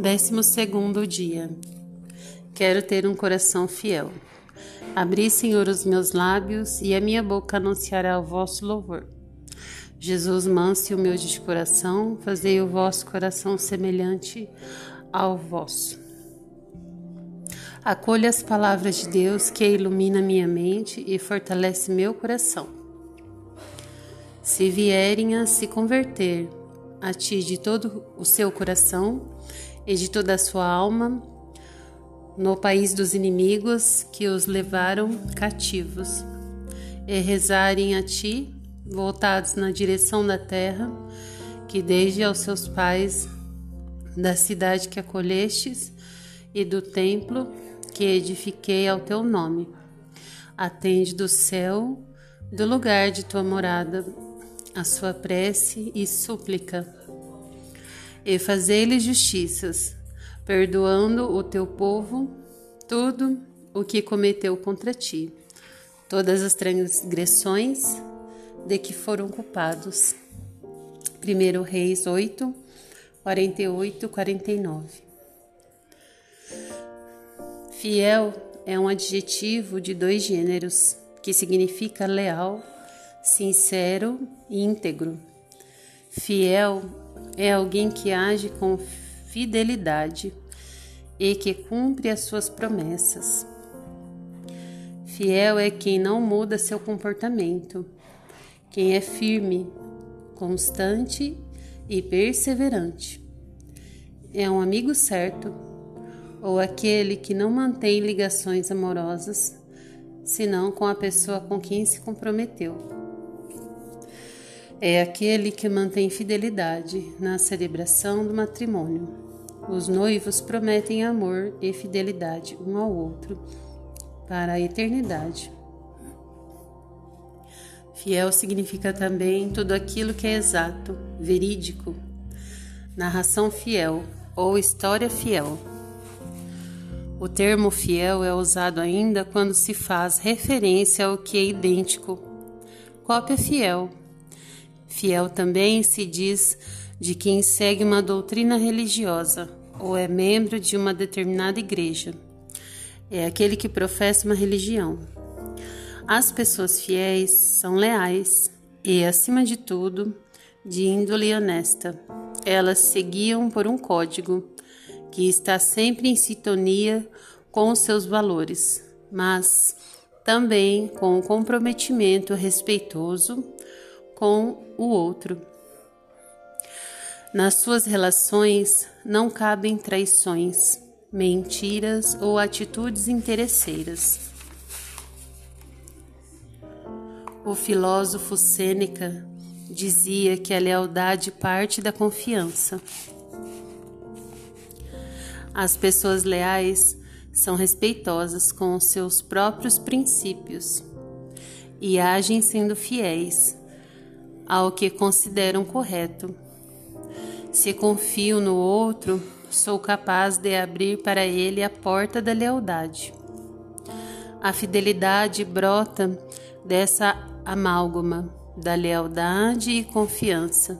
Décimo segundo dia. Quero ter um coração fiel. Abri, Senhor, os meus lábios e a minha boca anunciará o vosso louvor. Jesus, manso e humilde de coração, fazei o vosso coração semelhante ao vosso. Acolha as palavras de Deus que ilumina minha mente e fortalece meu coração. Se vierem a se converter a ti de todo o seu coração, e de toda a sua alma no país dos inimigos que os levaram cativos, e rezarem a ti, voltados na direção da terra, que desde aos seus pais, da cidade que acolhestes e do templo que edifiquei ao teu nome. Atende do céu, do lugar de tua morada, a sua prece e súplica e fazei-lhes justiças, perdoando o teu povo tudo o que cometeu contra ti, todas as transgressões de que foram culpados. 1 Reis 8, 48, 49. Fiel é um adjetivo de dois gêneros que significa leal, sincero e íntegro. Fiel é alguém que age com fidelidade e que cumpre as suas promessas. Fiel é quem não muda seu comportamento, quem é firme, constante e perseverante. É um amigo certo ou aquele que não mantém ligações amorosas, senão com a pessoa com quem se comprometeu é aquele que mantém fidelidade na celebração do matrimônio. Os noivos prometem amor e fidelidade um ao outro para a eternidade. Fiel significa também tudo aquilo que é exato, verídico, narração fiel ou história fiel. O termo fiel é usado ainda quando se faz referência ao que é idêntico. Cópia fiel Fiel também se diz de quem segue uma doutrina religiosa ou é membro de uma determinada igreja. É aquele que professa uma religião. As pessoas fiéis são leais e, acima de tudo, de índole honesta. Elas seguiam por um código que está sempre em sintonia com os seus valores, mas também com o comprometimento respeitoso com o outro. Nas suas relações não cabem traições, mentiras ou atitudes interesseiras. O filósofo Sêneca dizia que a lealdade parte da confiança. As pessoas leais são respeitosas com os seus próprios princípios e agem sendo fiéis ao que consideram correto. Se confio no outro, sou capaz de abrir para ele a porta da lealdade. A fidelidade brota dessa amálgama da lealdade e confiança.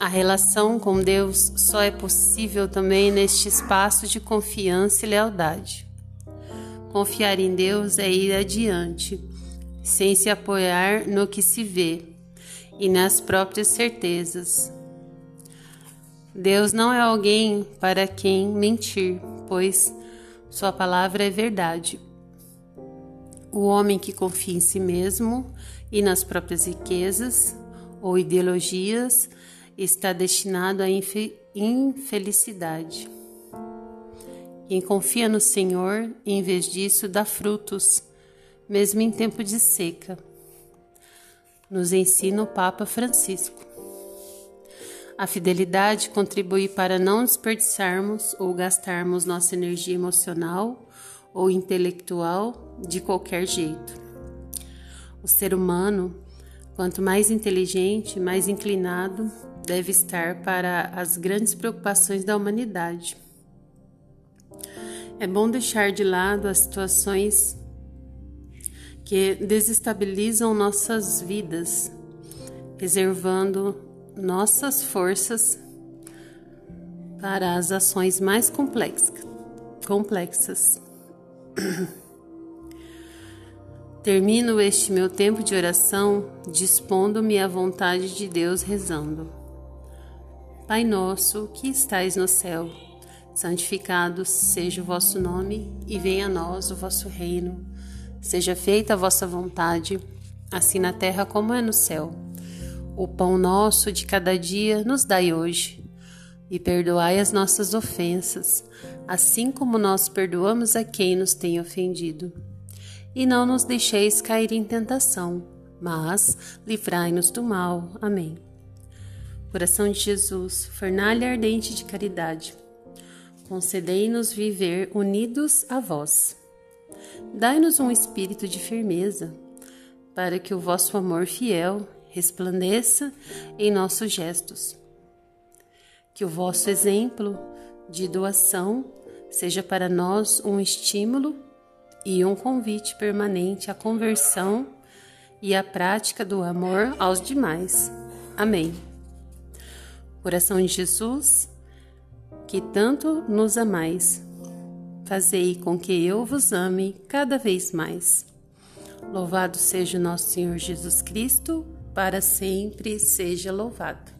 A relação com Deus só é possível também neste espaço de confiança e lealdade. Confiar em Deus é ir adiante sem se apoiar no que se vê e nas próprias certezas. Deus não é alguém para quem mentir, pois Sua palavra é verdade. O homem que confia em si mesmo e nas próprias riquezas ou ideologias está destinado à infelicidade. Quem confia no Senhor, em vez disso, dá frutos mesmo em tempo de seca. Nos ensina o Papa Francisco. A fidelidade contribui para não desperdiçarmos ou gastarmos nossa energia emocional ou intelectual de qualquer jeito. O ser humano, quanto mais inteligente, mais inclinado deve estar para as grandes preocupações da humanidade. É bom deixar de lado as situações que desestabilizam nossas vidas, reservando nossas forças para as ações mais complexas. Termino este meu tempo de oração dispondo-me à vontade de Deus rezando. Pai nosso, que estais no céu, santificado seja o vosso nome e venha a nós o vosso reino. Seja feita a vossa vontade, assim na terra como é no céu. O pão nosso de cada dia nos dai hoje, e perdoai as nossas ofensas, assim como nós perdoamos a quem nos tem ofendido e não nos deixeis cair em tentação, mas livrai-nos do mal. Amém. Coração de Jesus, fornalha ardente de caridade, concedei-nos viver unidos a vós. Dai-nos um espírito de firmeza, para que o vosso amor fiel resplandeça em nossos gestos. Que o vosso exemplo de doação seja para nós um estímulo e um convite permanente à conversão e à prática do amor aos demais. Amém. Coração de Jesus, que tanto nos amais, fazei com que eu vos ame cada vez mais. Louvado seja o nosso Senhor Jesus Cristo, para sempre seja louvado.